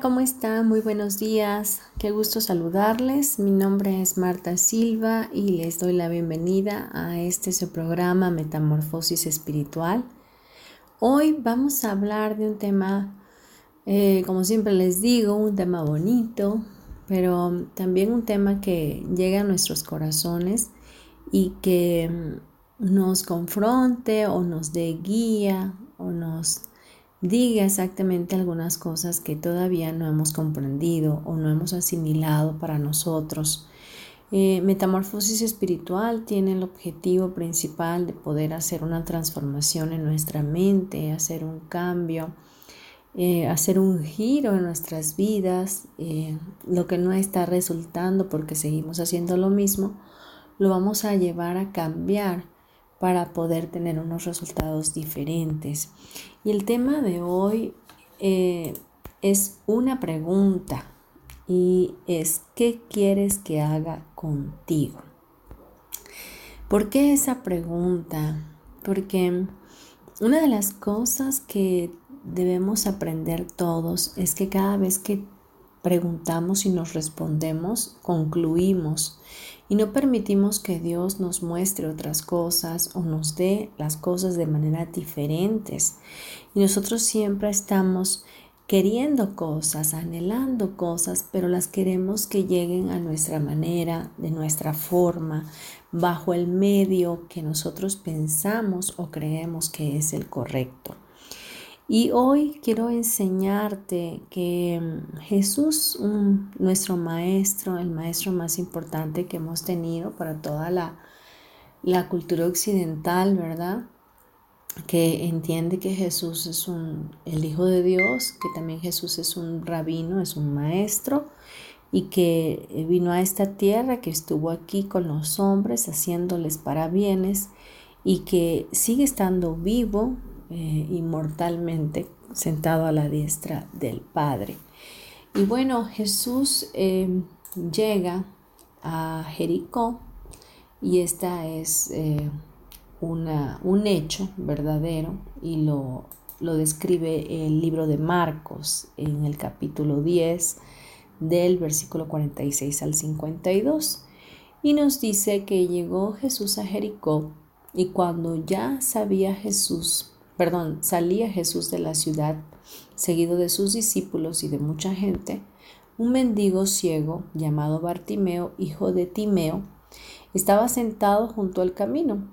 ¿Cómo están? Muy buenos días. Qué gusto saludarles. Mi nombre es Marta Silva y les doy la bienvenida a este su programa Metamorfosis Espiritual. Hoy vamos a hablar de un tema, eh, como siempre les digo, un tema bonito, pero también un tema que llega a nuestros corazones y que mm, nos confronte o nos dé guía o nos diga exactamente algunas cosas que todavía no hemos comprendido o no hemos asimilado para nosotros. Eh, metamorfosis espiritual tiene el objetivo principal de poder hacer una transformación en nuestra mente, hacer un cambio, eh, hacer un giro en nuestras vidas. Eh, lo que no está resultando porque seguimos haciendo lo mismo, lo vamos a llevar a cambiar para poder tener unos resultados diferentes. Y el tema de hoy eh, es una pregunta y es ¿qué quieres que haga contigo? ¿Por qué esa pregunta? Porque una de las cosas que debemos aprender todos es que cada vez que preguntamos y nos respondemos, concluimos y no permitimos que Dios nos muestre otras cosas o nos dé las cosas de manera diferentes. Y nosotros siempre estamos queriendo cosas, anhelando cosas, pero las queremos que lleguen a nuestra manera, de nuestra forma, bajo el medio que nosotros pensamos o creemos que es el correcto. Y hoy quiero enseñarte que mm, Jesús, nuestro maestro, el maestro más importante que hemos tenido para toda la, la cultura occidental, ¿verdad? Que entiende que Jesús es un, el Hijo de Dios, que también Jesús es un rabino, es un maestro, y que eh, vino a esta tierra, que estuvo aquí con los hombres, haciéndoles parabienes, y que sigue estando vivo, eh, inmortalmente sentado a la diestra del Padre. Y bueno, Jesús em, llega a Jericó y esta es eh, una, un hecho verdadero y lo, lo describe el libro de Marcos en el capítulo 10 del versículo 46 al 52 y nos dice que llegó Jesús a Jericó y cuando ya sabía Jesús perdón, salía Jesús de la ciudad, seguido de sus discípulos y de mucha gente, un mendigo ciego llamado Bartimeo, hijo de Timeo, estaba sentado junto al camino.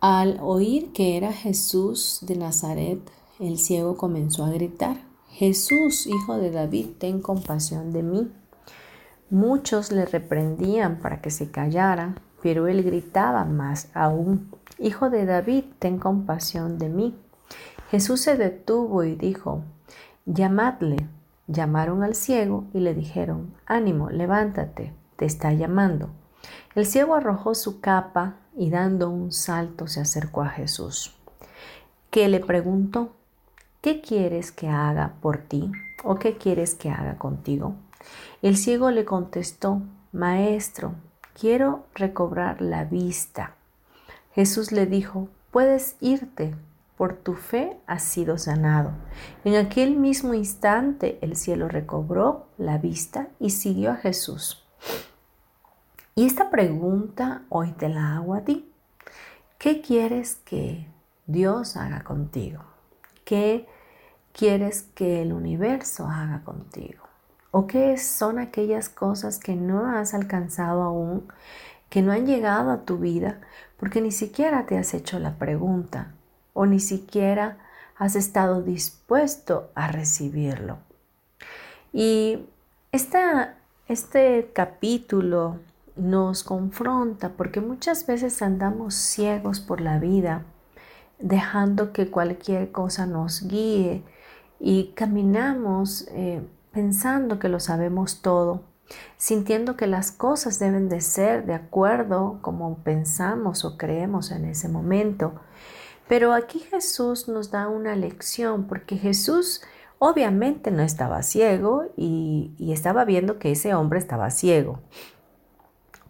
Al oír que era Jesús de Nazaret, el ciego comenzó a gritar, Jesús, hijo de David, ten compasión de mí. Muchos le reprendían para que se callara, pero él gritaba más aún, Hijo de David, ten compasión de mí. Jesús se detuvo y dijo, llamadle. Llamaron al ciego y le dijeron, ánimo, levántate, te está llamando. El ciego arrojó su capa y dando un salto se acercó a Jesús, que le preguntó, ¿qué quieres que haga por ti o qué quieres que haga contigo? El ciego le contestó, Maestro, quiero recobrar la vista. Jesús le dijo, puedes irte, por tu fe has sido sanado. En aquel mismo instante el cielo recobró la vista y siguió a Jesús. Y esta pregunta hoy te la hago a ti. ¿Qué quieres que Dios haga contigo? ¿Qué quieres que el universo haga contigo? ¿O qué son aquellas cosas que no has alcanzado aún, que no han llegado a tu vida, porque ni siquiera te has hecho la pregunta o ni siquiera has estado dispuesto a recibirlo? Y este capítulo nos confronta porque muchas veces andamos ciegos por la vida, dejando que cualquier cosa nos guíe y caminamos eh, pensando que lo sabemos todo, sintiendo que las cosas deben de ser de acuerdo como pensamos o creemos en ese momento. Pero aquí Jesús nos da una lección porque Jesús obviamente no estaba ciego y, y estaba viendo que ese hombre estaba ciego.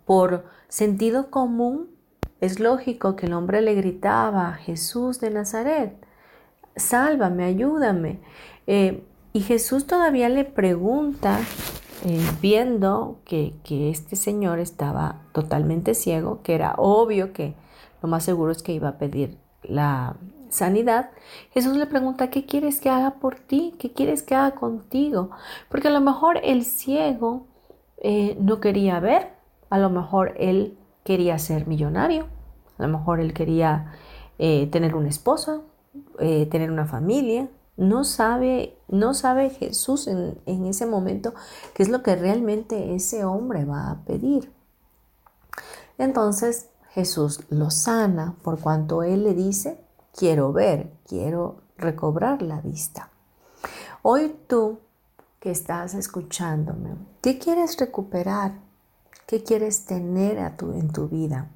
Por sentido común, es lógico que el hombre le gritaba, Jesús de Nazaret, sálvame, ayúdame. Eh, y Jesús todavía le pregunta, eh, viendo que, que, este señor estaba totalmente ciego, que era obvio que lo más seguro es que iba a pedir la sanidad, Jesús le pregunta, ¿qué quieres que haga por ti? ¿Qué quieres que haga contigo? Porque a lo mejor el ciego eh, no quería ver, a lo mejor él quería ser millonario, a lo mejor él quería tener una esposa, tener una familia, no sabe, no sabe Jesús en, en ese momento qué es lo que realmente ese hombre va a pedir. Entonces Jesús lo sana por cuanto él le dice, quiero ver, quiero recobrar la vista. Hoy tú que estás escuchándome, ¿qué quieres recuperar? ¿Qué quieres tener a tu, en tu vida?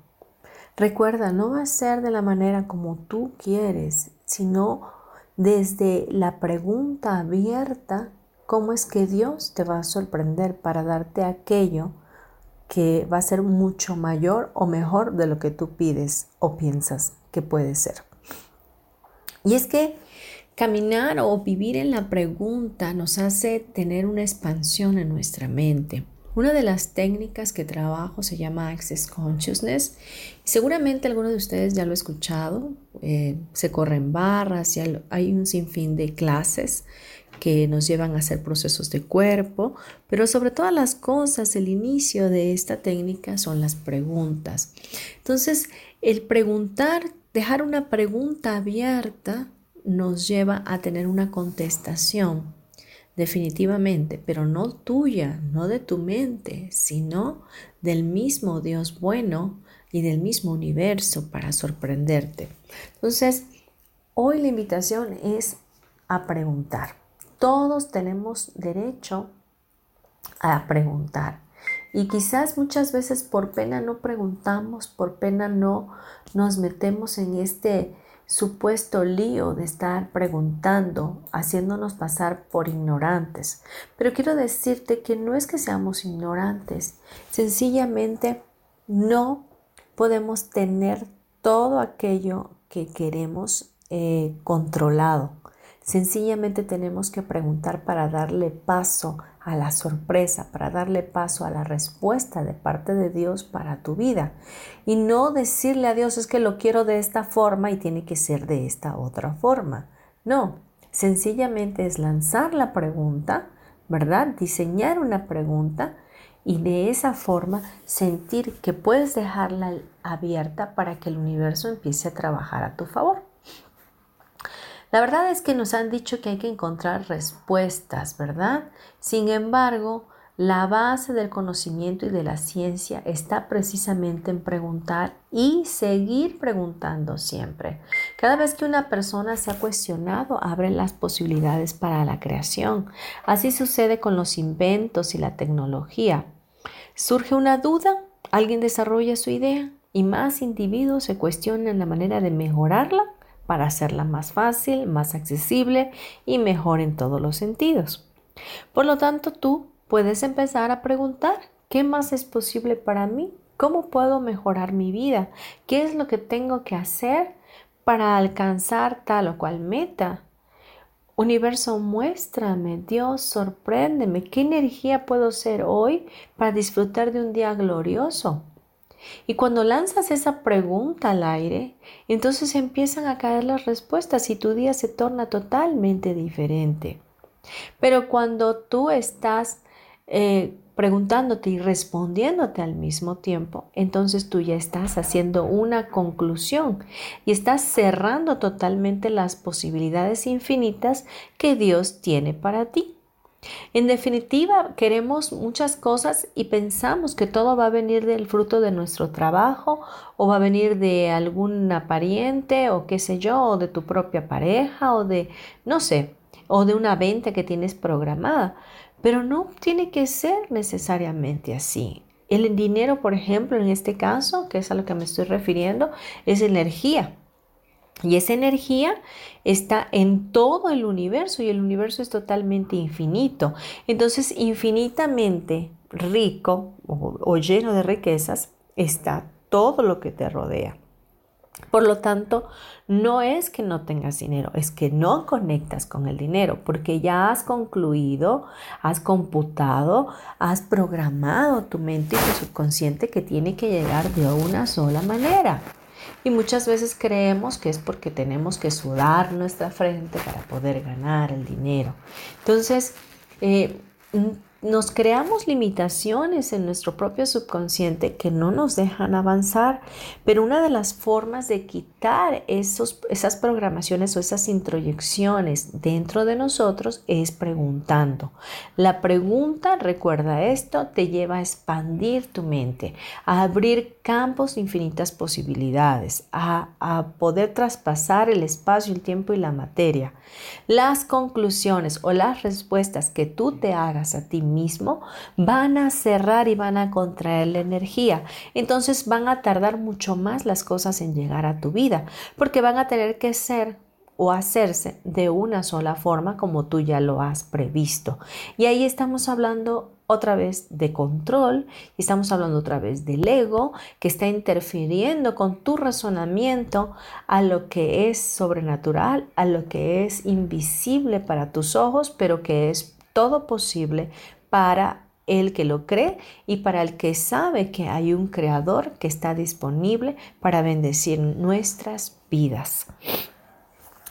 Recuerda, no va a ser de la manera como tú quieres, sino desde la pregunta abierta, ¿cómo es que Dios te va a sorprender para darte aquello que va a ser mucho mayor o mejor de lo que tú pides o piensas que puede ser? Y es que caminar o vivir en la pregunta nos hace tener una expansión en nuestra mente. Una de las técnicas que trabajo se llama Access Consciousness. Seguramente alguno de ustedes ya lo ha escuchado. Eh, se corren barras y hay un sinfín de clases que nos llevan a hacer procesos de cuerpo, pero sobre todas las cosas, el inicio de esta técnica son las preguntas. Entonces, el preguntar, dejar una pregunta abierta nos lleva a tener una contestación definitivamente, pero no tuya, no de tu mente, sino del mismo Dios bueno y del mismo universo para sorprenderte. Entonces, hoy la invitación es a preguntar. Todos tenemos derecho a preguntar. Y quizás muchas veces por pena no preguntamos, por pena no nos metemos en este supuesto lío de estar preguntando, haciéndonos pasar por ignorantes. Pero quiero decirte que no es que seamos ignorantes, sencillamente no podemos tener todo aquello que queremos eh, controlado. Sencillamente tenemos que preguntar para darle paso a la sorpresa, para darle paso a la respuesta de parte de Dios para tu vida. Y no decirle a Dios es que lo quiero de esta forma y tiene que ser de esta otra forma. No, sencillamente es lanzar la pregunta, ¿verdad? Diseñar una pregunta y de esa forma sentir que puedes dejarla abierta para que el universo empiece a trabajar a tu favor. La verdad es que nos han dicho que hay que encontrar respuestas, ¿verdad? Sin embargo, la base del conocimiento y de la ciencia está precisamente en preguntar y seguir preguntando siempre. Cada vez que una persona se ha cuestionado, abren las posibilidades para la creación. Así sucede con los inventos y la tecnología. Surge una duda, alguien desarrolla su idea y más individuos se cuestionan la manera de mejorarla para hacerla más fácil, más accesible y mejor en todos los sentidos. Por lo tanto, tú puedes empezar a preguntar, ¿qué más es posible para mí? ¿Cómo puedo mejorar mi vida? ¿Qué es lo que tengo que hacer para alcanzar tal o cual meta? Universo, muéstrame, Dios, sorpréndeme, ¿qué energía puedo ser hoy para disfrutar de un día glorioso? Y cuando lanzas esa pregunta al aire, entonces empiezan a caer las respuestas y tu día se torna totalmente diferente. Pero cuando tú estás eh, preguntándote y respondiéndote al mismo tiempo, entonces tú ya estás haciendo una conclusión y estás cerrando totalmente las posibilidades infinitas que Dios tiene para ti. En definitiva, queremos muchas cosas y pensamos que todo va a venir del fruto de nuestro trabajo o va a venir de alguna pariente o qué sé yo, o de tu propia pareja o de, no sé, o de una venta que tienes programada. Pero no tiene que ser necesariamente así. El dinero, por ejemplo, en este caso, que es a lo que me estoy refiriendo, es energía. Y esa energía está en todo el universo y el universo es totalmente infinito. Entonces, infinitamente rico o, lleno de riquezas está todo lo que te rodea. Por lo tanto, no es que no tengas dinero, es que no conectas con el dinero, porque ya has concluido, has computado, has programado tu mente y tu subconsciente que tiene que llegar de una sola manera. Y muchas veces creemos que es porque tenemos que sudar nuestra frente para poder ganar el dinero. Entonces, eh, nos creamos limitaciones en nuestro propio subconsciente que no nos dejan avanzar, pero una de las formas de quitar esos, esas programaciones o esas introyecciones dentro de nosotros es preguntando. La pregunta, recuerda esto, te lleva a expandir tu mente, a abrir campos infinitas posibilidades, a, a poder traspasar el espacio, el tiempo y la materia. Las conclusiones o las respuestas que tú te hagas a ti mismo van a cerrar y van a contraer la energía. Entonces van a tardar mucho más las cosas en llegar a tu vida porque van a tener que ser o hacerse de una sola forma como tú ya lo has previsto. Y ahí estamos hablando otra vez de control y estamos hablando otra vez del ego que está interfiriendo con tu razonamiento a lo que es sobrenatural, a lo que es invisible para tus ojos, pero que es todo posible para el que lo cree y para el que sabe que hay un creador que está disponible para bendecir nuestras vidas.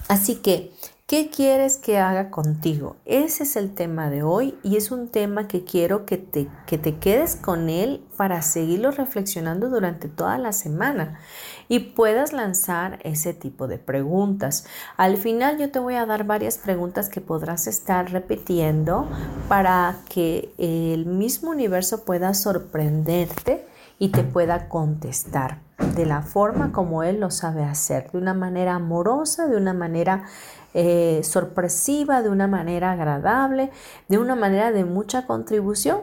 Así que ¿Qué quieres que haga contigo? Ese es el tema de hoy y es un tema que quiero que te, que te quedes con él para seguirlo reflexionando durante toda la semana y puedas lanzar ese tipo de preguntas. Al final yo te voy a dar varias preguntas que podrás estar repitiendo para que el mismo universo pueda sorprenderte y te pueda contestar de la forma como él lo sabe hacer, de una manera amorosa, de una manera eh, sorpresiva, de una manera agradable, de una manera de mucha contribución.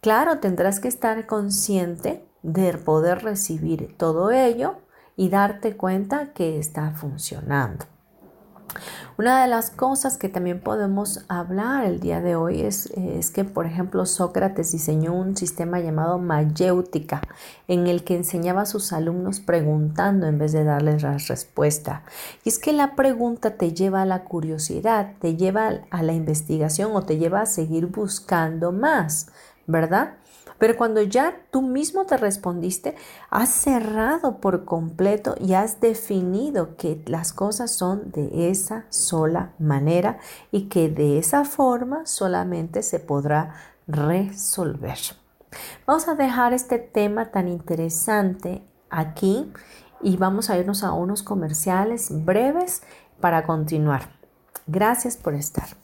Claro, tendrás que estar consciente de poder recibir todo ello y darte cuenta que está funcionando. Una de las cosas que también podemos hablar el día de hoy es, es, que, por ejemplo, Sócrates diseñó un sistema llamado mayéutica, en el que enseñaba a sus alumnos preguntando en vez de darles la respuesta. Y es que la pregunta te lleva a la curiosidad, te lleva a la investigación o te lleva a seguir buscando más, ¿verdad? Pero cuando ya tú mismo te respondiste, has cerrado por completo y has definido que las cosas son de esa sola manera y que de esa forma solamente se podrá resolver. Vamos a dejar este tema tan interesante aquí y vamos a irnos a unos comerciales breves para continuar. Gracias por estar.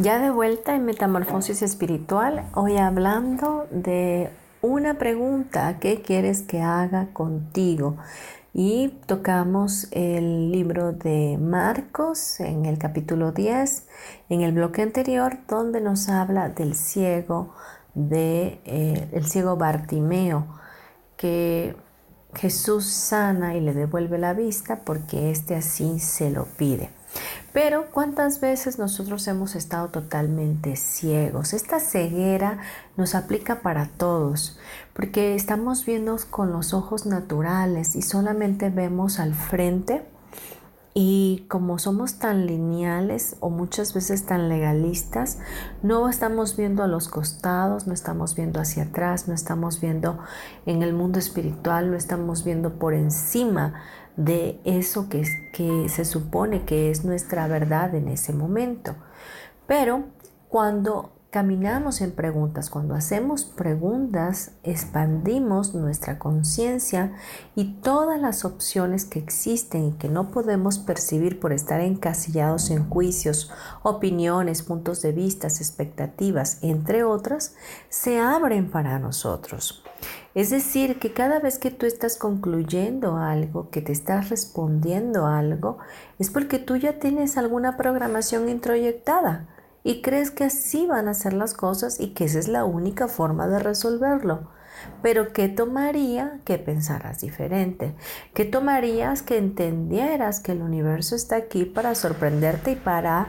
Ya de vuelta en Metamorfosis Espiritual, hoy hablando de una pregunta, ¿qué quieres que haga contigo? Y tocamos el libro de Marcos en el capítulo 10, en el bloque anterior, donde nos habla del ciego, de, eh, el ciego Bartimeo, que Jesús sana y le devuelve la vista porque éste así se lo pide. Pero ¿cuántas veces nosotros hemos estado totalmente ciegos? Esta ceguera nos aplica para todos, porque estamos viendo con los ojos naturales y solamente vemos al frente. Y como somos tan lineales o muchas veces tan legalistas, no estamos viendo a los costados, no estamos viendo hacia atrás, no estamos viendo en el mundo espiritual, no estamos viendo por encima de eso que, que se supone que es nuestra verdad en ese momento. Pero cuando caminamos en preguntas, cuando hacemos preguntas, expandimos nuestra conciencia y todas las opciones que existen y que no podemos percibir por estar encasillados en juicios, opiniones, puntos de vista, expectativas, entre otras, se abren para nosotros. Es decir, que cada vez que tú estás concluyendo algo, que te estás respondiendo algo, es porque tú ya tienes alguna programación introyectada y crees que así van a ser las cosas y que esa es la única forma de resolverlo. Pero ¿qué tomaría que pensaras diferente? ¿Qué tomarías que entendieras que el universo está aquí para sorprenderte y para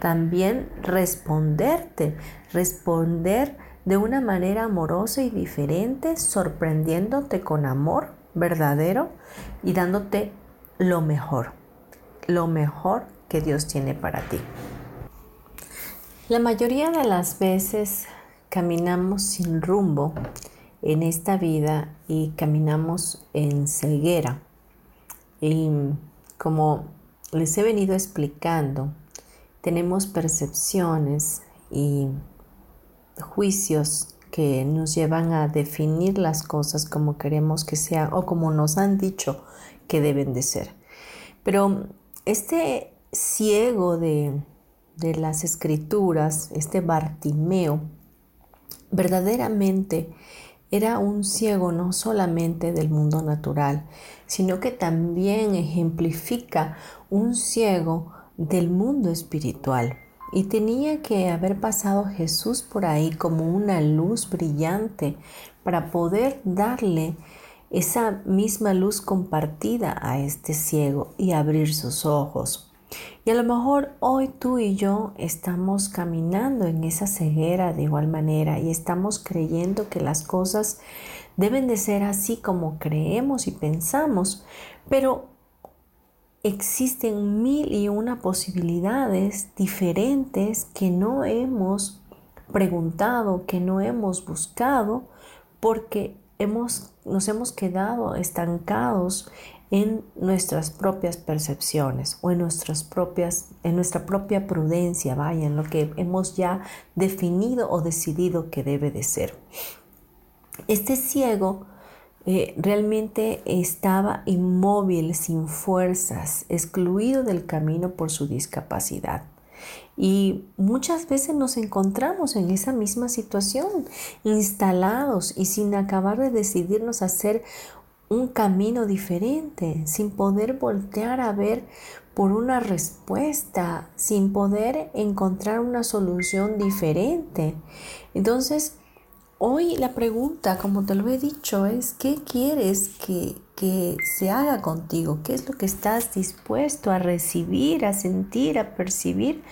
también responderte? Responder de una manera amorosa y diferente, sorprendiéndote con amor verdadero y dándote lo mejor, lo mejor que Dios tiene para ti. La mayoría de las veces caminamos sin rumbo en esta vida y caminamos en ceguera. Y como les he venido explicando, tenemos percepciones y juicios que nos llevan a definir las cosas como queremos que sean o como nos han dicho que deben de ser. Pero este ciego de, de las escrituras, este Bartimeo, verdaderamente era un ciego no solamente del mundo natural, sino que también ejemplifica un ciego del mundo espiritual. Y tenía que haber pasado Jesús por ahí como una luz brillante para poder darle esa misma luz compartida a este ciego y abrir sus ojos. Y a lo mejor hoy tú y yo estamos caminando en esa ceguera de igual manera y estamos creyendo que las cosas deben de ser así como creemos y pensamos, pero existen mil y una posibilidades diferentes que no hemos preguntado, que no hemos buscado, porque hemos, nos hemos quedado estancados en nuestras propias percepciones o en nuestras propias en nuestra propia prudencia, vaya, en lo que hemos ya definido o decidido que debe de ser. Este ciego eh, realmente estaba inmóvil, sin fuerzas, excluido del camino por su discapacidad. Y muchas veces nos encontramos en esa misma situación, instalados y sin acabar de decidirnos hacer un camino diferente, sin poder voltear a ver por una respuesta, sin poder encontrar una solución diferente. Entonces, hoy la pregunta, como te lo he dicho, es ¿qué quieres que, que se haga contigo? ¿Qué es lo que estás dispuesto a recibir, a sentir, a percibir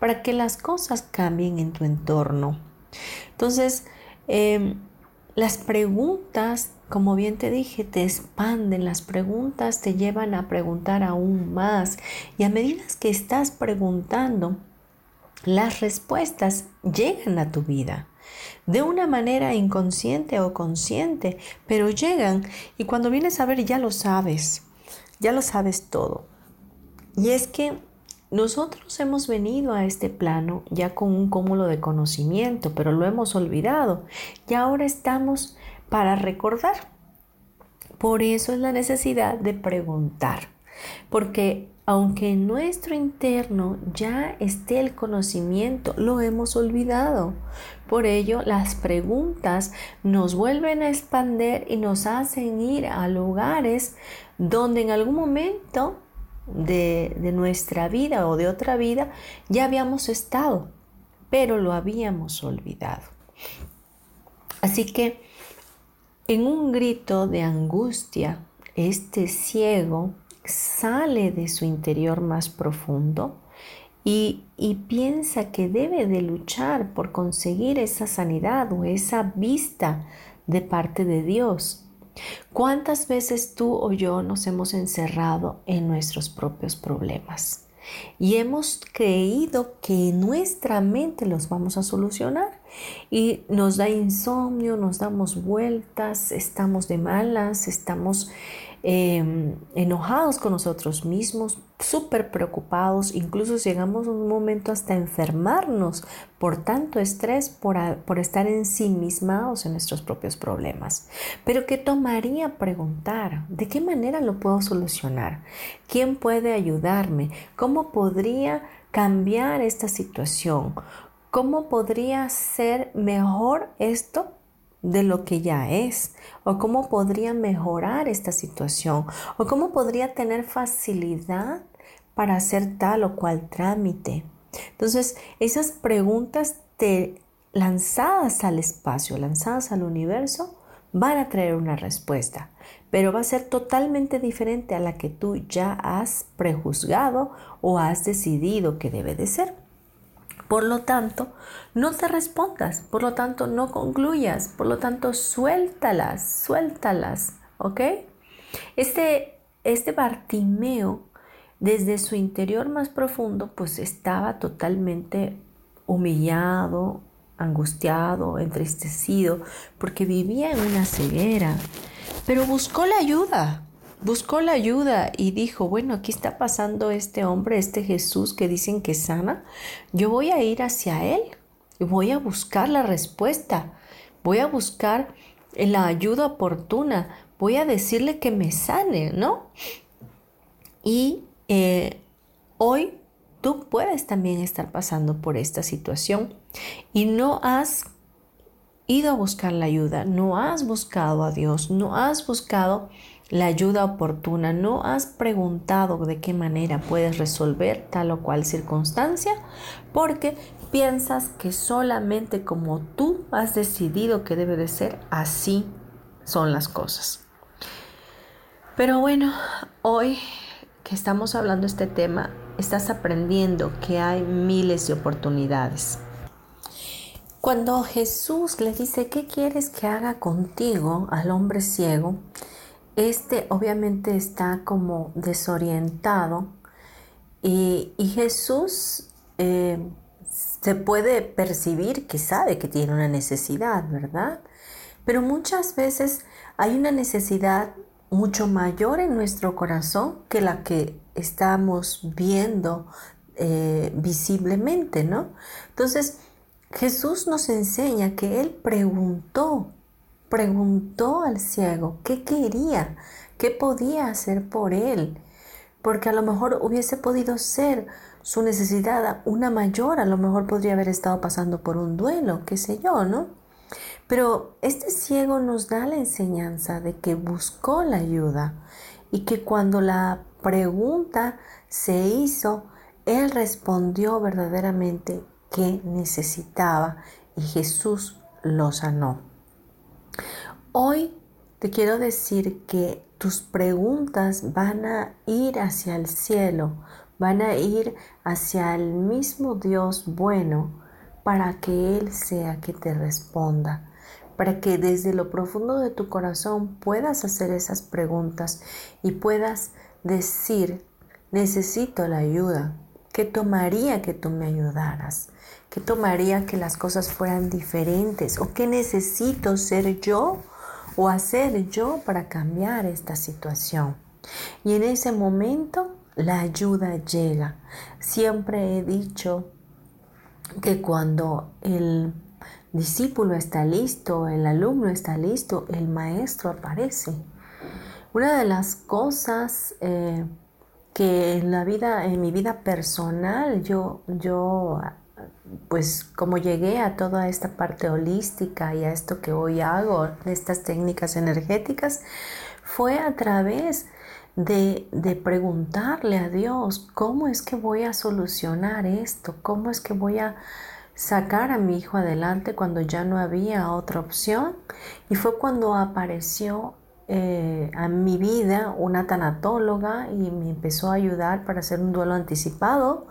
para que las cosas cambien en tu entorno? Entonces, em, las preguntas, como bien te dije, te expanden, las preguntas te llevan a preguntar aún más. Y a medida que estás preguntando, las respuestas llegan a tu vida de una manera inconsciente o consciente, pero llegan. Y cuando vienes a ver ya lo sabes, ya lo sabes todo. Y es que nosotros hemos venido a este plano ya con un cúmulo de conocimiento, pero lo hemos olvidado. Y ahora estamos para recordar. Por eso es la necesidad de preguntar, porque aunque en nuestro interno ya esté el conocimiento, lo hemos olvidado. Por ello, las preguntas nos vuelven a expander y nos hacen ir a lugares donde en algún momento de, nuestra vida o de otra vida ya habíamos estado, pero lo habíamos olvidado. Así que en un grito de angustia, este ciego sale de su interior más profundo y, y, piensa que debe de luchar por conseguir esa sanidad o esa vista de parte de Dios. ¿Cuántas veces tú o yo nos hemos encerrado en nuestros propios problemas? Y hemos creído que nuestra mente los vamos a solucionar. Y nos da insomnio, nos damos vueltas, estamos de malas, estamos Em, enojados con nosotros mismos, súper preocupados, incluso llegamos a un momento hasta enfermarnos por tanto estrés, por, por estar ensimismados en nuestros propios problemas. Pero ¿qué tomaría preguntar? ¿De qué manera lo puedo solucionar? ¿Quién puede ayudarme? ¿Cómo podría cambiar esta situación? ¿Cómo podría ser mejor esto de lo que ya es, o cómo podría mejorar esta situación, o cómo podría tener facilidad para hacer tal o cual trámite. Entonces, esas preguntas lanzadas al espacio, lanzadas al universo, van a traer una respuesta, pero va a ser totalmente diferente a la que tú ya has prejuzgado o has decidido que debe de ser. Por lo tanto, no te respondas, por lo tanto, no concluyas, por lo tanto, suéltalas, suéltalas, ¿ok? Este, este Bartimeo, desde su interior más profundo, pues estaba totalmente humillado, angustiado, entristecido, porque vivía en una ceguera, pero buscó la ayuda, buscó la ayuda y dijo, bueno, aquí está pasando este hombre, este Jesús que dicen que sana, yo voy a ir hacia él y voy a buscar la respuesta, voy a buscar la ayuda oportuna, voy a decirle que me sane, ¿no? Y eh, hoy tú puedes también estar pasando por esta situación y no has ido a buscar la ayuda, no has buscado a Dios, no has buscado la ayuda oportuna, no has preguntado de qué manera puedes resolver tal o cual circunstancia, porque piensas que solamente como tú has decidido que debe de ser, así son las cosas. Pero bueno, hoy que estamos hablando de este tema, estás aprendiendo que hay miles de oportunidades. Cuando Jesús le dice, ¿qué quieres que haga contigo al hombre ciego? Este obviamente está como desorientado y, Jesús eh, se puede percibir que sabe que tiene una necesidad, ¿verdad? Pero muchas veces hay una necesidad mucho mayor en nuestro corazón que la que estamos viendo eh, visiblemente, ¿no? Entonces, Jesús nos enseña que Él preguntó preguntó al ciego qué quería, qué podía hacer por él, porque a lo mejor hubiese podido ser su necesidad una mayor, a lo mejor podría haber estado pasando por un duelo, qué sé yo, ¿no? Pero este ciego nos da la enseñanza de que buscó la ayuda y que cuando la pregunta se hizo, él respondió verdaderamente que necesitaba y Jesús lo sanó. Hoy te quiero decir que tus preguntas van a ir hacia el cielo, van a ir hacia el mismo Dios bueno para que Él sea que te responda, para que desde lo profundo de tu corazón puedas hacer esas preguntas y puedas decir, necesito la ayuda, ¿qué tomaría que tú me ayudaras? ¿Qué tomaría que las cosas fueran diferentes? ¿O qué necesito ser yo? o hacer yo para cambiar esta situación. Y en ese momento la ayuda llega. Siempre he dicho que cuando el discípulo está listo, el alumno está listo, el maestro aparece. Una de las cosas eh, que en la vida, en mi vida personal, yo, yo pues como llegué a toda esta parte holística y a esto que hoy hago, estas técnicas energéticas, fue a través de, de, preguntarle a Dios, ¿cómo es que voy a solucionar esto? ¿Cómo es que voy a sacar a mi hijo adelante cuando ya no había otra opción? Y fue cuando apareció eh, a mi vida una tanatóloga y me empezó a ayudar para hacer un duelo anticipado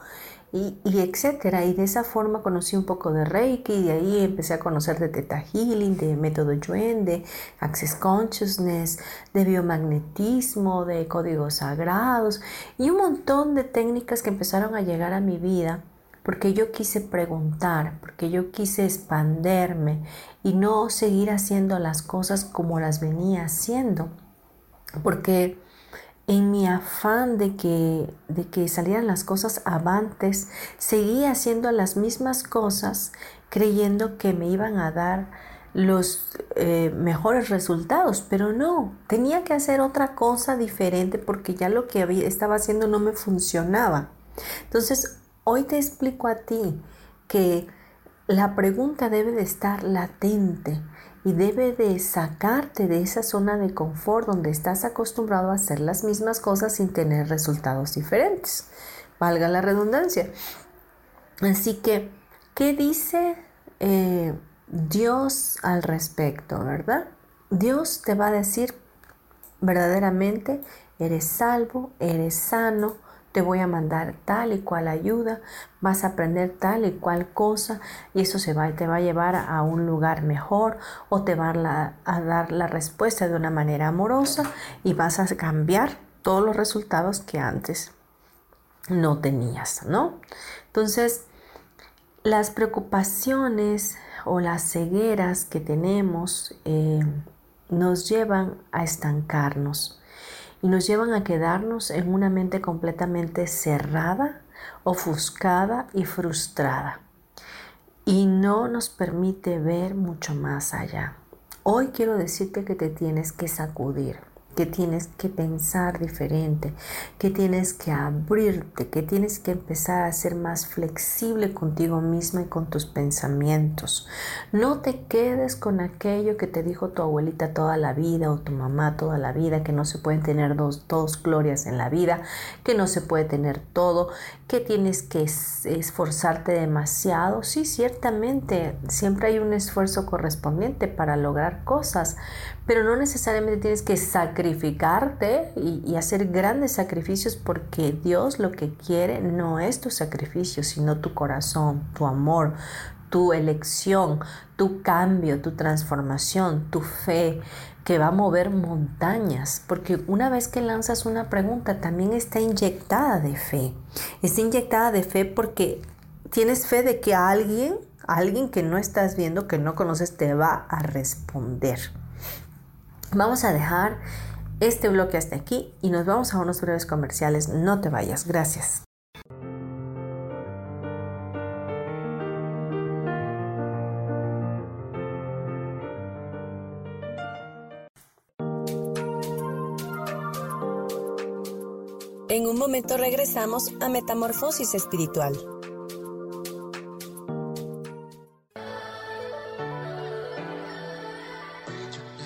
y, etcétera. Y de esa forma conocí un poco de Reiki y de ahí empecé a conocer de Theta Healing, de método Yuen, de Access Consciousness, de biomagnetismo, de códigos sagrados y un montón de técnicas que empezaron a llegar a mi vida porque yo quise preguntar, porque yo quise expanderme y no seguir haciendo las cosas como las venía haciendo. Porque en mi afán de que, de que salieran las cosas avantes, seguía haciendo las mismas cosas creyendo que me iban a dar los eh, mejores resultados, pero no, tenía que hacer otra cosa diferente porque ya lo que estaba haciendo no me funcionaba. Entonces, hoy te explico a ti que la pregunta debe de estar latente y debe de sacarte de esa zona de confort donde estás acostumbrado a hacer las mismas cosas sin tener resultados diferentes. Valga la redundancia. Así que, ¿qué dice eh, Dios al respecto, verdad? Dios te va a decir verdaderamente, eres salvo, eres sano, te voy a mandar tal y cual ayuda, vas a aprender tal y cual cosa y eso se va, te va a llevar a un lugar mejor o te va a, dar la respuesta de una manera amorosa y vas a cambiar todos los resultados que antes no tenías, ¿no? Entonces, las preocupaciones o las cegueras que tenemos eh, nos llevan a estancarnos y nos llevan a quedarnos en una mente completamente cerrada, ofuscada y frustrada. Y no nos permite ver mucho más allá. Hoy quiero decirte que te tienes que sacudir que tienes que pensar diferente, que tienes que abrirte, que tienes que empezar a ser más flexible contigo misma y con tus pensamientos. No te quedes con aquello que te dijo tu abuelita toda la vida o tu mamá toda la vida, que no se pueden tener dos, dos glorias en la vida, que no se puede tener todo, que tienes que esforzarte demasiado. Sí, ciertamente, siempre hay un esfuerzo correspondiente para lograr cosas, pero no necesariamente tienes que sacrificarte y, hacer grandes sacrificios porque Dios lo que quiere no es tu sacrificio, sino tu corazón, tu amor, tu elección, tu cambio, tu transformación, tu fe que va a mover montañas, porque una vez que lanzas una pregunta también está inyectada de fe. Está inyectada de fe porque tienes fe de que alguien, alguien que no estás viendo, que no conoces, te va a responder. Vamos a dejar este bloque hasta aquí y nos vamos a unos breves comerciales. No te vayas, gracias. En un momento regresamos a Metamorfosis Espiritual.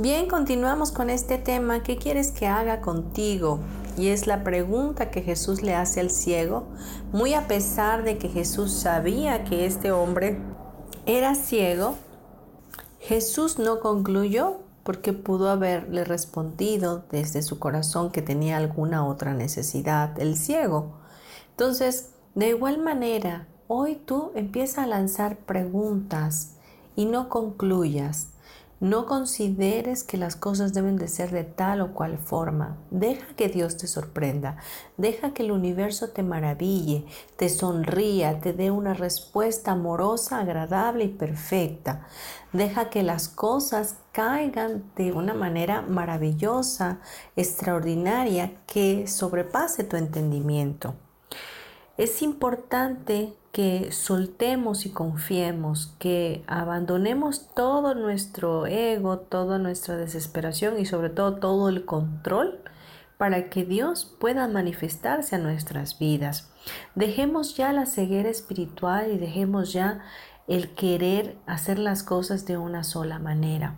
Bien, continuamos con este tema. ¿Qué quieres que haga contigo? Y es la pregunta que Jesús le hace al ciego, muy a pesar de que Jesús sabía que este hombre era ciego. Jesús no concluyó porque pudo haberle respondido desde su corazón que tenía alguna otra necesidad, el ciego. Entonces, de igual manera, hoy tú empieza a lanzar preguntas y no concluyas. No consideres que las cosas deben de ser de tal o cual forma. Deja que Dios te sorprenda. Deja que el universo te maraville, te sonría, te dé una respuesta amorosa, agradable y perfecta. Deja que las cosas caigan de una manera maravillosa, extraordinaria, que sobrepase tu entendimiento. Es importante que soltemos y confiemos, que abandonemos todo nuestro ego, toda nuestra desesperación y sobre todo todo el control para que Dios pueda manifestarse a nuestras vidas. Dejemos ya la ceguera espiritual y dejemos ya el querer hacer las cosas de una sola manera.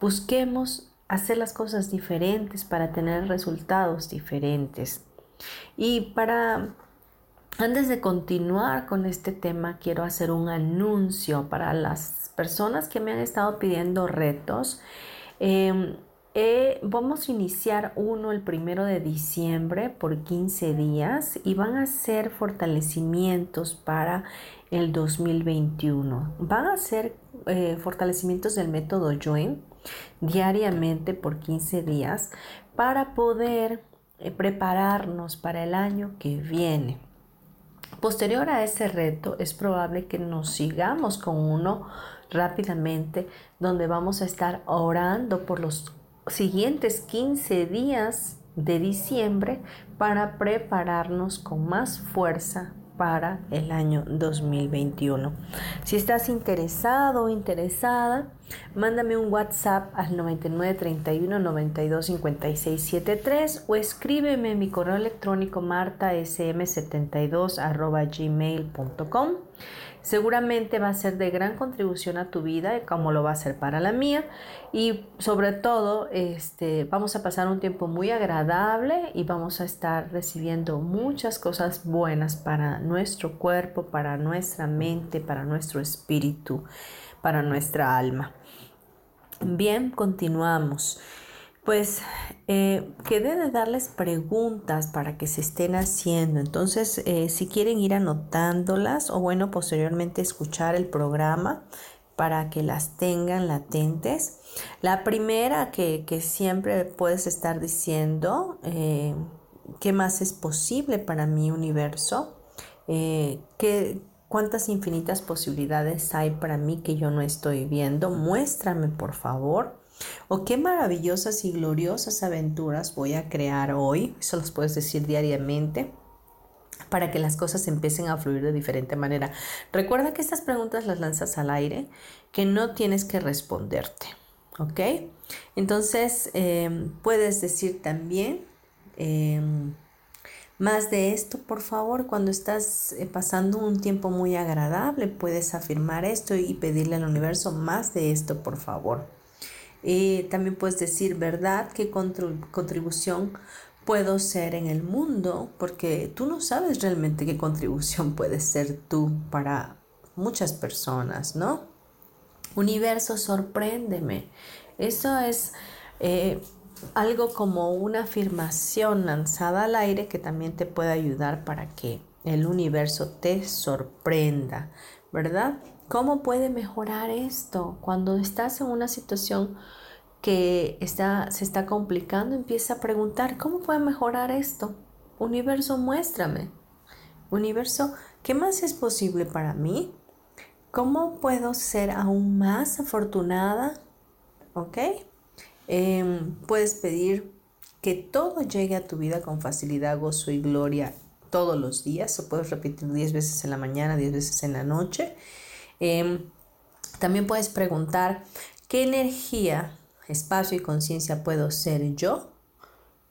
Busquemos hacer las cosas diferentes para tener resultados diferentes. Y para antes de continuar con este tema, quiero hacer un anuncio para las personas que me han estado pidiendo retos. Em, eh, vamos a iniciar uno el primero de diciembre por 15 días y van a ser fortalecimientos para el 2021. Van a ser eh, fortalecimientos del método Join diariamente por 15 días para poder eh, prepararnos para el año que viene. Posterior a ese reto, es probable que nos sigamos con uno rápidamente, donde vamos a estar orando por los siguientes 15 días de diciembre para prepararnos con más fuerza para el año 2021. Si estás interesado o interesada, mándame un WhatsApp al 9931 92 73 o escríbeme en mi correo electrónico martasm72 gmail.com. Seguramente va a ser de gran contribución a tu vida, como lo va a ser para la mía. Y sobre todo, este, vamos a pasar un tiempo muy agradable y vamos a estar recibiendo muchas cosas buenas para nuestro cuerpo, para nuestra mente, para nuestro espíritu, para nuestra alma. Bien, continuamos. Pues eh, quedé de darles preguntas para que se estén haciendo. Entonces, eh, si quieren ir anotándolas o bueno, posteriormente escuchar el programa, para que las tengan latentes. La primera que, siempre puedes estar diciendo, eh, ¿qué más es posible para mi universo? Eh, ¿Cuántas infinitas posibilidades hay para mí que yo no estoy viendo? Muéstrame, por favor. O qué maravillosas y gloriosas aventuras voy a crear hoy. Eso los puedes decir diariamente para que las cosas empiecen a fluir de diferente manera. Recuerda que estas preguntas las lanzas al aire, que no tienes que responderte. ¿Ok? Entonces, em, puedes decir también, em, más de esto, por favor, cuando estás eh, pasando un tiempo muy agradable, puedes afirmar esto y pedirle al universo más de esto, por favor. Y también puedes decir, ¿verdad? ¿Qué contribución puedo ser en el mundo? Porque tú no sabes realmente qué contribución puedes ser tú para muchas personas, ¿no? Universo, sorpréndeme. Eso es eh, algo como una afirmación lanzada al aire que también te puede ayudar para que el universo te sorprenda, ¿verdad? ¿Cómo puede mejorar esto? Cuando estás en una situación que está, se está complicando, empieza a preguntar, ¿cómo puede mejorar esto? Universo, muéstrame. Universo, ¿qué más es posible para mí? ¿Cómo puedo ser aún más afortunada? ¿Ok? Em, puedes pedir que todo llegue a tu vida con facilidad, gozo y gloria todos los días. O puedes repetir 10 veces en la mañana, 10 veces en la noche. Em, también puedes preguntar qué energía, espacio y conciencia puedo ser yo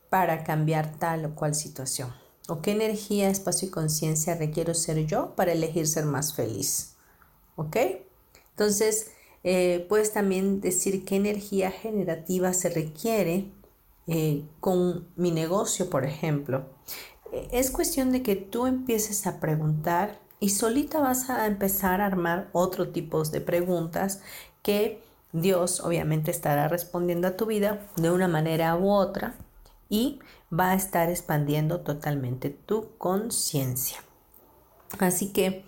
para cambiar tal o cual situación. O qué energía, espacio y conciencia requiero ser yo para elegir ser más feliz. ¿Ok? Entonces, eh, puedes también decir qué energía generativa se requiere eh, con mi negocio, por ejemplo. Eh, es cuestión de que tú empieces a preguntar y solita vas a empezar a armar otro tipo de preguntas que Dios obviamente estará respondiendo a tu vida de una manera u otra y va a estar expandiendo totalmente tu conciencia. Así que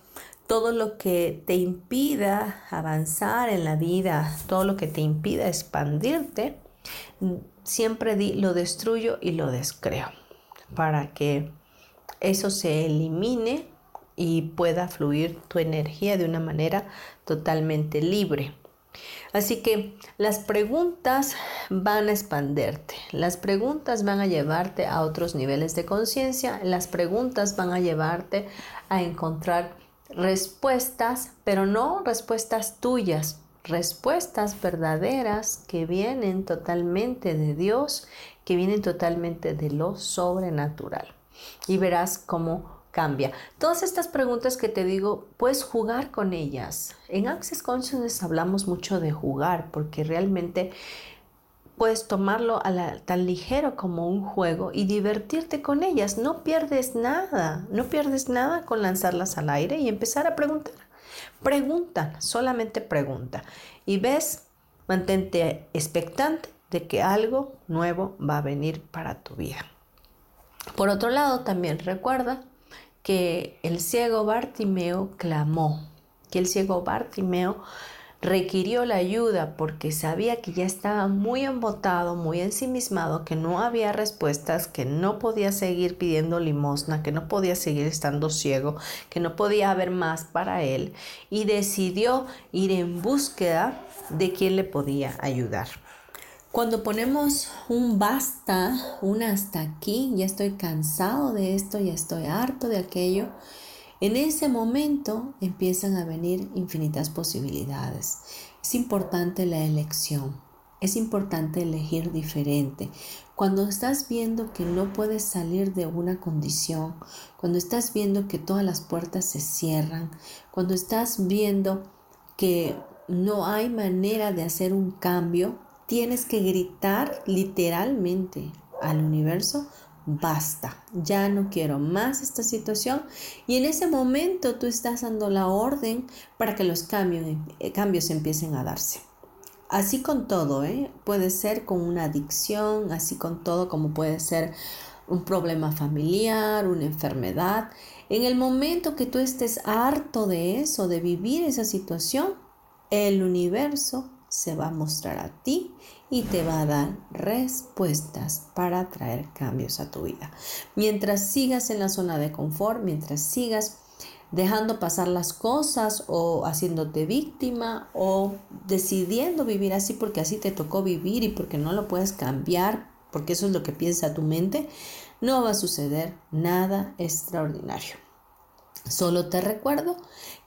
todo lo que te impida avanzar en la vida, todo lo que te impida expandirte, siempre lo destruyo y lo descreo para que eso se elimine y pueda fluir tu energía de una manera totalmente libre. Así que las preguntas van a expanderte, las preguntas van a llevarte a otros niveles de conciencia, las preguntas van a llevarte a encontrar respuestas, pero no respuestas tuyas, respuestas verdaderas que vienen totalmente de Dios, que vienen totalmente de lo sobrenatural. Y verás cómo cambia. Todas estas preguntas que te digo, puedes jugar con ellas. En Access Consciousness hablamos mucho de jugar porque realmente puedes tomarlo tan ligero como un juego y divertirte con ellas. No pierdes nada, no pierdes nada con lanzarlas al aire y empezar a preguntar. Pregunta, solamente pregunta. Y ves, mantente expectante de que algo nuevo va a venir para tu vida. Por otro lado, también recuerda que el ciego Bartimeo clamó, que el ciego Bartimeo requirió la ayuda porque sabía que ya estaba muy embotado, muy ensimismado, que no había respuestas, que no podía seguir pidiendo limosna, que no podía seguir estando ciego, que no podía haber más para él y decidió ir en búsqueda de quien le podía ayudar. Cuando ponemos un basta, un hasta aquí, ya estoy cansado de esto, ya estoy harto de aquello, en ese momento empiezan a venir infinitas posibilidades. Es importante la elección, es importante elegir diferente. Cuando estás viendo que no puedes salir de una condición, cuando estás viendo que todas las puertas se cierran, cuando estás viendo que no hay manera de hacer un cambio, tienes que gritar literalmente al universo, basta, ya no quiero más esta situación y en ese momento tú estás dando la orden para que los cambios, eh, cambios empiecen a darse. Así con todo, ¿eh? puede ser con una adicción, así con todo como puede ser un problema familiar, una enfermedad. En el momento que tú estés harto de eso, de vivir esa situación, el universo se va a mostrar a ti y te va a dar respuestas para traer cambios a tu vida. Mientras sigas en la zona de confort, mientras sigas dejando pasar las cosas o haciéndote víctima o decidiendo vivir así porque así te tocó vivir y porque no lo puedes cambiar, porque eso es lo que piensa tu mente, no va a suceder nada extraordinario. Solo te recuerdo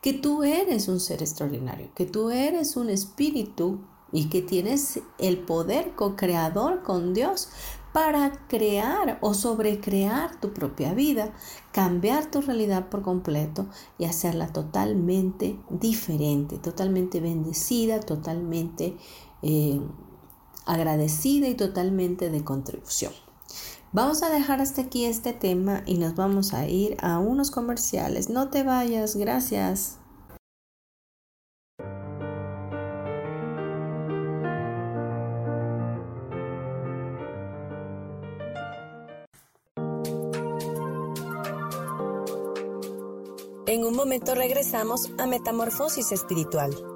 que tú eres un ser extraordinario, que tú eres un espíritu y que tienes el poder co-creador con Dios para crear o sobrecrear tu propia vida, cambiar tu realidad por completo y hacerla totalmente diferente, totalmente bendecida, totalmente eh, agradecida y totalmente de contribución. Vamos a dejar hasta aquí este tema y nos vamos a ir a unos comerciales. No te vayas, gracias. En un momento regresamos a Metamorfosis Espiritual.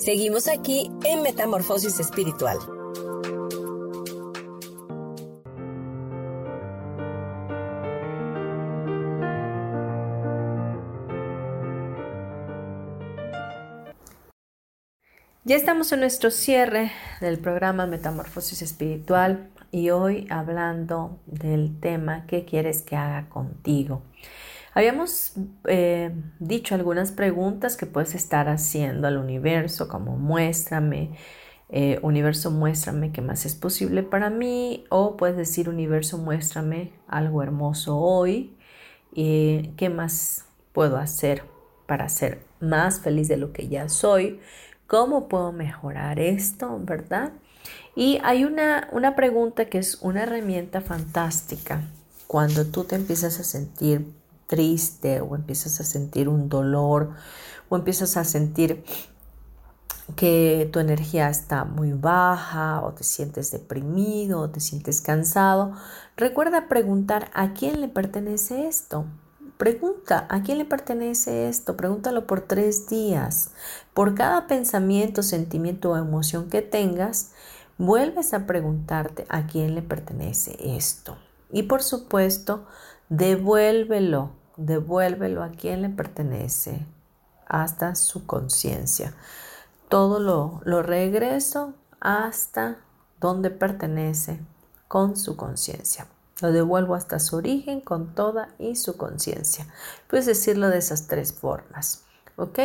Seguimos aquí en Metamorfosis Espiritual. Ya estamos en nuestro cierre del programa Metamorfosis Espiritual y hoy hablando del tema ¿Qué quieres que haga contigo? Habíamos eh, dicho algunas preguntas que puedes estar haciendo al universo, como muéstrame, eh, universo muéstrame qué más es posible para mí, o puedes decir universo muéstrame algo hermoso hoy, y qué más puedo hacer para ser más feliz de lo que ya soy, cómo puedo mejorar esto, ¿verdad? Y hay una, una pregunta que es una herramienta fantástica cuando tú te empiezas a sentir triste o empiezas a sentir un dolor o empiezas a sentir que tu energía está muy baja o te sientes deprimido o te sientes cansado, recuerda preguntar a quién le pertenece esto. Pregunta, ¿a quién le pertenece esto? Pregúntalo por tres días. Por cada pensamiento, sentimiento o emoción que tengas, vuelves a preguntarte a quién le pertenece esto. Y por supuesto, devuélvelo devuélvelo a quien le pertenece hasta su conciencia. Todo lo, lo regreso hasta donde pertenece con su conciencia. Lo devuelvo hasta su origen con toda y su conciencia. Puedes decirlo de esas tres formas. ¿Ok?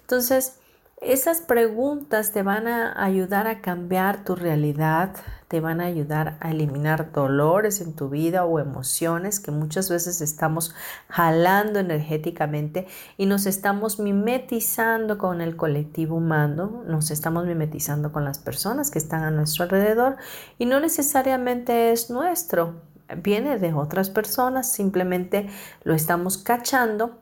Entonces, Esas preguntas te van a ayudar a cambiar tu realidad, te van a ayudar a eliminar dolores en tu vida o emociones que muchas veces estamos jalando energéticamente y nos estamos mimetizando con el colectivo humano, nos estamos mimetizando con las personas que están a nuestro alrededor y no necesariamente es nuestro, viene de otras personas, simplemente lo estamos cachando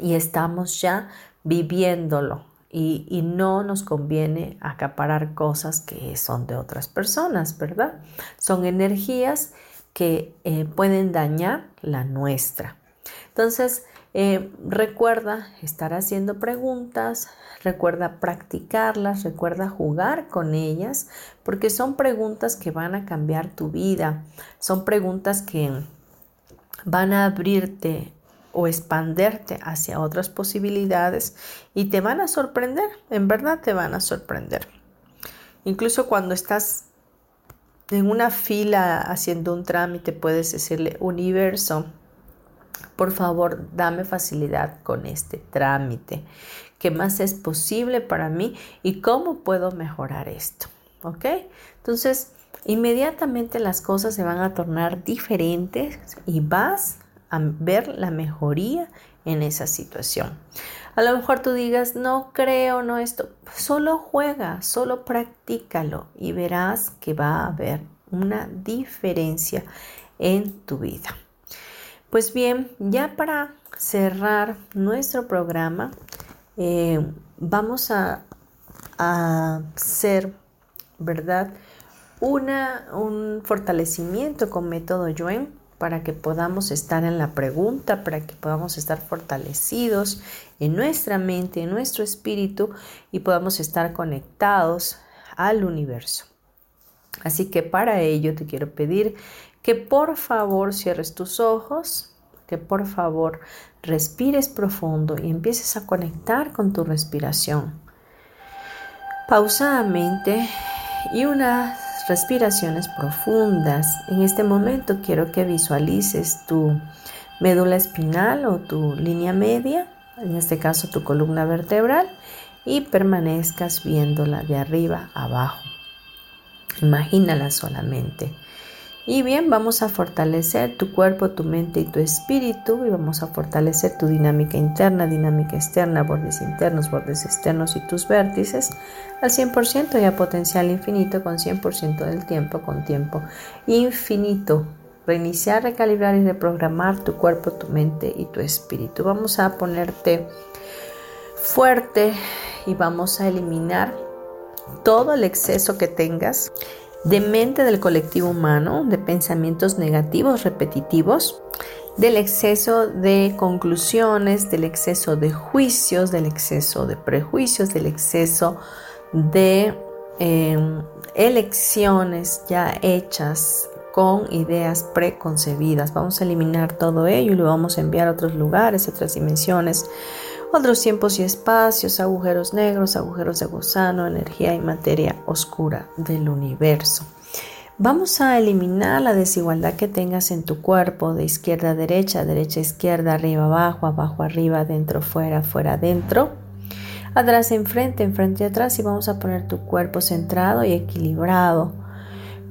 y estamos ya viviéndolo y, no nos conviene acaparar cosas que son de otras personas, ¿verdad? Son energías que eh, pueden dañar la nuestra. Entonces, eh, recuerda estar haciendo preguntas, recuerda practicarlas, recuerda jugar con ellas, porque son preguntas que van a cambiar tu vida, son preguntas que van a abrirte o expanderte hacia otras posibilidades y te van a sorprender, en verdad te van a sorprender. Incluso cuando estás en una fila haciendo un trámite, puedes decirle, universo, por favor, dame facilidad con este trámite. ¿Qué más es posible para mí y cómo puedo mejorar esto? ¿Ok? Entonces, inmediatamente las cosas se van a tornar diferentes y vas a ver la mejoría en esa situación. A lo mejor tú digas, no creo, no esto, solo juega, solo practícalo y verás que va a haber una diferencia en tu vida. Pues bien, ya para cerrar nuestro programa, eh, vamos a, hacer, ¿verdad? Una, un fortalecimiento con método Yuen para que podamos estar en la pregunta, para que podamos estar fortalecidos en nuestra mente, en nuestro espíritu y podamos estar conectados al universo. Así que para ello te quiero pedir que por favor cierres tus ojos, que por favor respires profundo y empieces a conectar con tu respiración. Pausadamente y una respiraciones profundas. En este momento quiero que visualices tu médula espinal o tu línea media, en este caso tu columna vertebral, y permanezcas viéndola de arriba abajo. Imagínala solamente. Y bien, vamos a fortalecer tu cuerpo, tu mente y tu espíritu y vamos a fortalecer tu dinámica interna, dinámica externa, bordes internos, bordes externos y tus vértices al 100% y a potencial infinito con 100% del tiempo con tiempo infinito. Reiniciar, recalibrar y reprogramar tu cuerpo, tu mente y tu espíritu. Vamos a ponerte fuerte y vamos a eliminar todo el exceso que tengas de mente del colectivo humano, de pensamientos negativos repetitivos, del exceso de conclusiones, del exceso de juicios, del exceso de prejuicios, del exceso de em, elecciones ya hechas con ideas preconcebidas. Vamos a eliminar todo ello y lo vamos a enviar a otros lugares, a otras dimensiones, otros tiempos y espacios, agujeros negros, agujeros de gusano, energía y materia oscura del universo. Vamos a eliminar la desigualdad que tengas en tu cuerpo de izquierda a derecha, derecha a izquierda, arriba abajo, abajo arriba, dentro fuera, fuera adentro, atrás enfrente, enfrente atrás y vamos a poner tu cuerpo centrado y equilibrado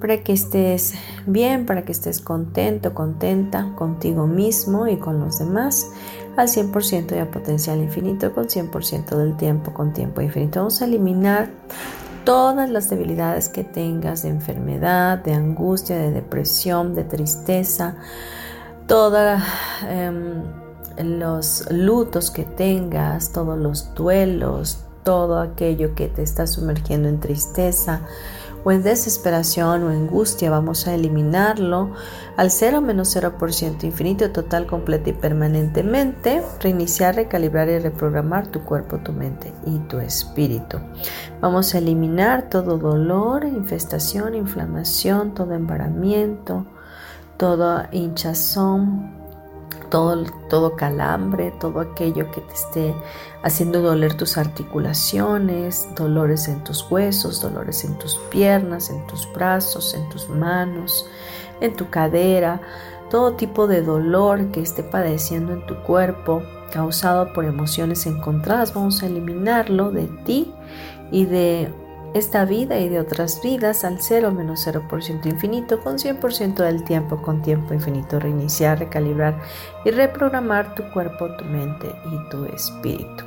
para que estés bien, para que estés contento, contenta contigo mismo y con los demás al 100% y a potencial infinito con 100% del tiempo con tiempo infinito. Vamos a eliminar todas las debilidades que tengas de enfermedad, de angustia, de depresión, de tristeza, todos em, los lutos que tengas, todos los duelos, todo aquello que te está sumergiendo en tristeza o en desesperación o angustia, vamos a eliminarlo al 0 menos 0% infinito, total, completo y permanentemente, reiniciar, recalibrar y reprogramar tu cuerpo, tu mente y tu espíritu. Vamos a eliminar todo dolor, infestación, inflamación, todo embaramiento, toda hinchazón, todo, todo calambre, todo aquello que te esté haciendo doler tus articulaciones, dolores en tus huesos, dolores en tus piernas, en tus brazos, en tus manos, en tu cadera, todo tipo de dolor que esté padeciendo en tu cuerpo, causado por emociones encontradas. Vamos a eliminarlo de ti y de esta vida y de otras vidas al 0 menos 0% infinito con 100% del tiempo con tiempo infinito. Reiniciar, recalibrar y reprogramar tu cuerpo, tu mente y tu espíritu.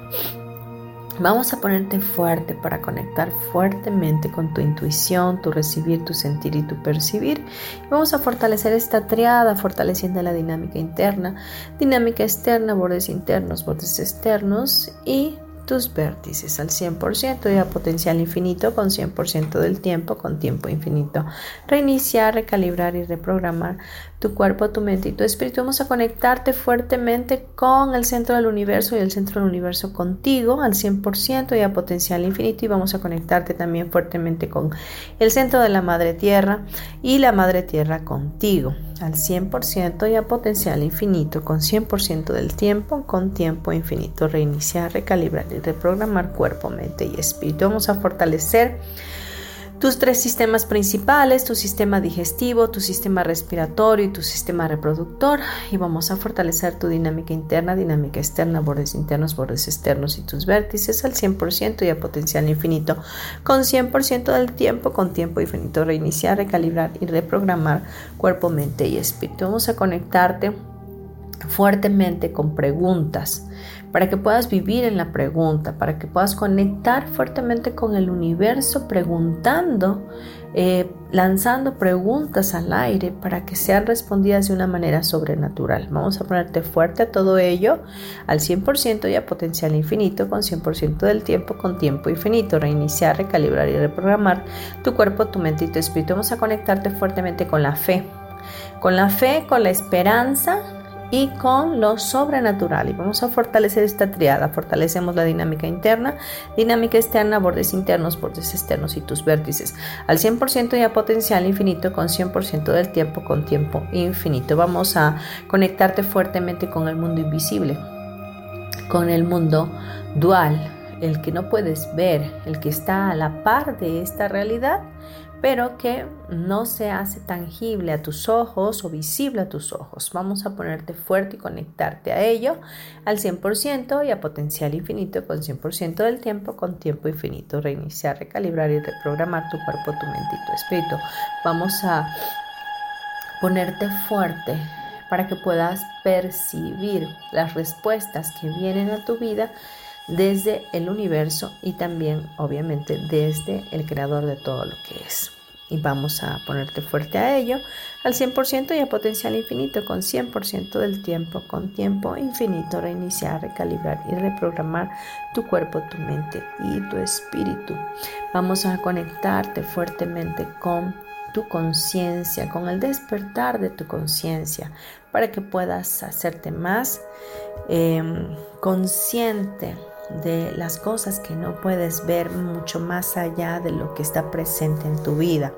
Vamos a ponerte fuerte para conectar fuertemente con tu intuición, tu recibir, tu sentir y tu percibir. vamos a fortalecer esta triada, fortaleciendo la dinámica interna, dinámica externa, bordes internos, bordes externos y tus vértices al 100% y a potencial infinito con 100% del tiempo con tiempo infinito. Reiniciar, recalibrar y reprogramar tu cuerpo, tu mente y tu espíritu. Vamos a conectarte fuertemente con el centro del universo y el centro del universo contigo al 100% y a potencial infinito y vamos a conectarte también fuertemente con el centro de la madre tierra y la madre tierra contigo al 100% y a potencial infinito con 100% del tiempo con tiempo infinito. Reiniciar, recalibrar y reprogramar cuerpo, mente y espíritu. Vamos a fortalecer tus tres sistemas principales, tu sistema digestivo, tu sistema respiratorio y tu sistema reproductor. Y vamos a fortalecer tu dinámica interna, dinámica externa, bordes internos, bordes externos y tus vértices al 100% y a potencial infinito. Con 100% del tiempo, con tiempo infinito, reiniciar, recalibrar y reprogramar cuerpo, mente y espíritu. Vamos a conectarte fuertemente con preguntas para que puedas vivir en la pregunta, para que puedas conectar fuertemente con el universo preguntando, eh, lanzando preguntas al aire para que sean respondidas de una manera sobrenatural. Vamos a ponerte fuerte a todo ello al 100% y a potencial infinito con 100% del tiempo con tiempo infinito. Reiniciar, recalibrar y reprogramar tu cuerpo, tu mente y tu espíritu. Vamos a conectarte fuertemente con la fe. Con la fe, con la esperanza, y con lo sobrenatural. Y vamos a fortalecer esta triada. Fortalecemos la dinámica interna, dinámica externa, bordes internos, bordes externos y tus vértices. Al 100% y a potencial infinito con 100% del tiempo con tiempo infinito. Vamos a conectarte fuertemente con el mundo invisible, con el mundo dual, el que no puedes ver, el que está a la par de esta realidad pero que no se hace tangible a tus ojos o visible a tus ojos. Vamos a ponerte fuerte y conectarte a ello al 100% y a potencial infinito con 100% del tiempo con tiempo infinito. Reiniciar, recalibrar y reprogramar tu cuerpo, tu mente y tu espíritu. Vamos a ponerte fuerte para que puedas percibir las respuestas que vienen a tu vida desde el universo y también obviamente desde el creador de todo lo que es y vamos a ponerte fuerte a ello al 100% y a potencial infinito con 100% del tiempo, con tiempo infinito, reiniciar, recalibrar y reprogramar tu cuerpo, tu mente y tu espíritu. Vamos a conectarte fuertemente con tu conciencia, con el despertar de tu conciencia, para que puedas hacerte más em, consciente de las cosas que no puedes ver mucho más allá de lo que está presente en tu vida.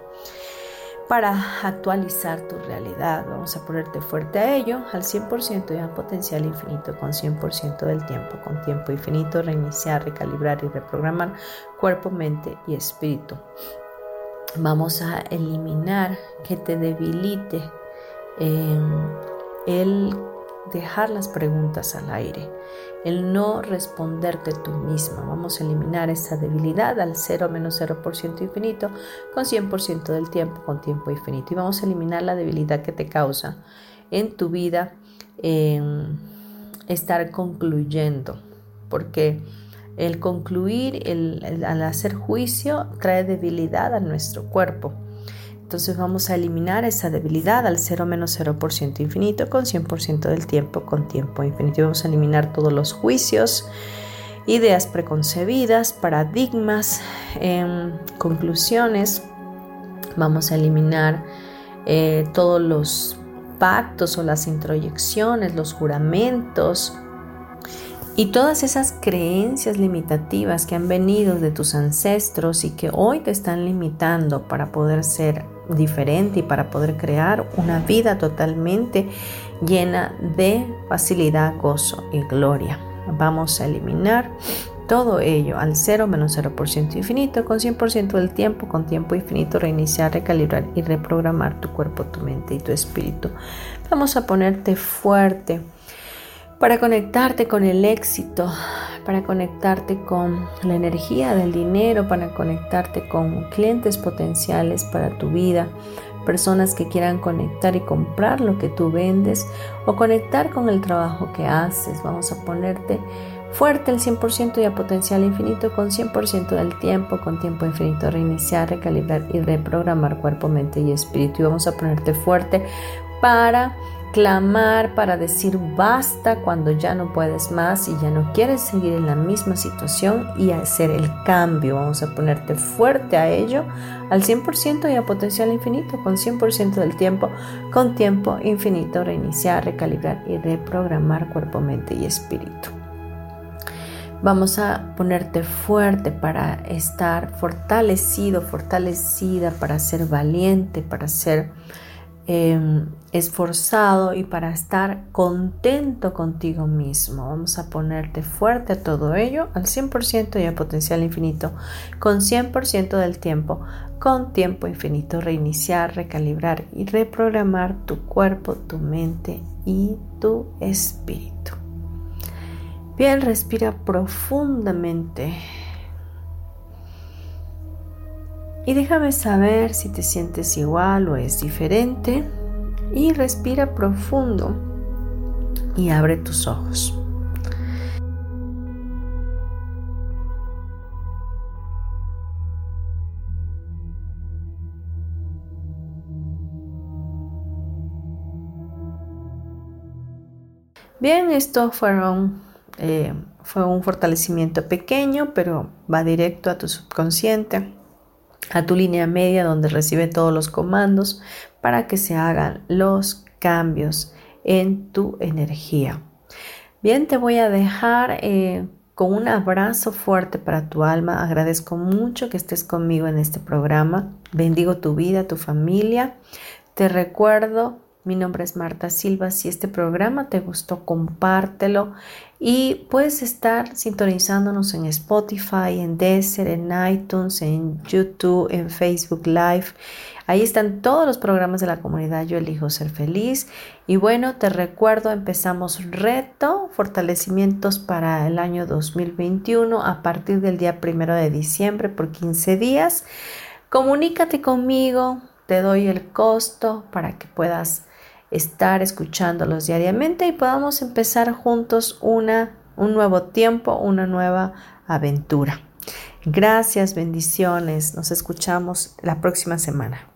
Para actualizar tu realidad, vamos a ponerte fuerte a ello, al 100% y a potencial infinito, con 100% del tiempo, con tiempo infinito, reiniciar, recalibrar y reprogramar cuerpo, mente y espíritu. Vamos a eliminar que te debilite em, el dejar las preguntas al aire, el no responderte tú misma. Vamos a eliminar esa debilidad al 0 menos 0% infinito con 100% del tiempo con tiempo infinito. Y vamos a eliminar la debilidad que te causa en tu vida en estar concluyendo, porque el concluir, el, al hacer juicio, trae debilidad a nuestro cuerpo. Entonces vamos a eliminar esa debilidad al 0 menos 0% infinito con 100% del tiempo con tiempo infinito. Vamos a eliminar todos los juicios, ideas preconcebidas, paradigmas, em, conclusiones. Vamos a eliminar eh, todos los pactos o las introyecciones, los juramentos, y todas esas creencias limitativas que han venido de tus ancestros y que hoy te están limitando para poder ser diferente y para poder crear una vida totalmente llena de facilidad, gozo y gloria. Vamos a eliminar todo ello al 0 menos 0% infinito con 100% del tiempo, con tiempo infinito, reiniciar, recalibrar y reprogramar tu cuerpo, tu mente y tu espíritu. Vamos a ponerte fuerte para conectarte con el éxito, para conectarte con la energía del dinero, para conectarte con clientes potenciales para tu vida, personas que quieran conectar y comprar lo que tú vendes o conectar con el trabajo que haces. Vamos a ponerte fuerte el 100% y a potencial infinito con 100% del tiempo, con tiempo infinito, reiniciar, recalibrar y reprogramar cuerpo, mente y espíritu. Y vamos a ponerte fuerte para clamar para decir basta cuando ya no puedes más y ya no quieres seguir en la misma situación y hacer el cambio. Vamos a ponerte fuerte a ello al 100% y a potencial infinito con 100% del tiempo, con tiempo infinito, reiniciar, recalibrar y reprogramar cuerpo, mente y espíritu. Vamos a ponerte fuerte para estar fortalecido, fortalecida, para ser valiente, para ser Em, esforzado y para estar contento contigo mismo. Vamos a ponerte fuerte a todo ello al 100% y a potencial infinito, con 100% del tiempo, con tiempo infinito, reiniciar, recalibrar y reprogramar tu cuerpo, tu mente y tu espíritu. Bien, respira profundamente. Y déjame saber si te sientes igual o es diferente. Y respira profundo y abre tus ojos. Bien, esto eh, fue un fortalecimiento pequeño, pero va directo a tu subconsciente a tu línea media donde recibe todos los comandos para que se hagan los cambios en tu energía. Bien, te voy a dejar eh, con un abrazo fuerte para tu alma. Agradezco mucho que estés conmigo en este programa. Bendigo tu vida, tu familia. Te recuerdo mi nombre es Marta Silva. Si este programa te gustó, compártelo y puedes estar sintonizándonos en Spotify, en Deezer, en iTunes, en YouTube, en Facebook Live. Ahí están todos los programas de la comunidad Yo elijo ser feliz. Y bueno, te recuerdo, empezamos reto, fortalecimientos para el año 2021 a partir del día primero de diciembre por 15 días. Comunícate conmigo, te doy el costo para que puedas estar escuchándolos diariamente y podamos empezar juntos una, un nuevo tiempo, una nueva aventura. Gracias, bendiciones. Nos escuchamos la próxima semana.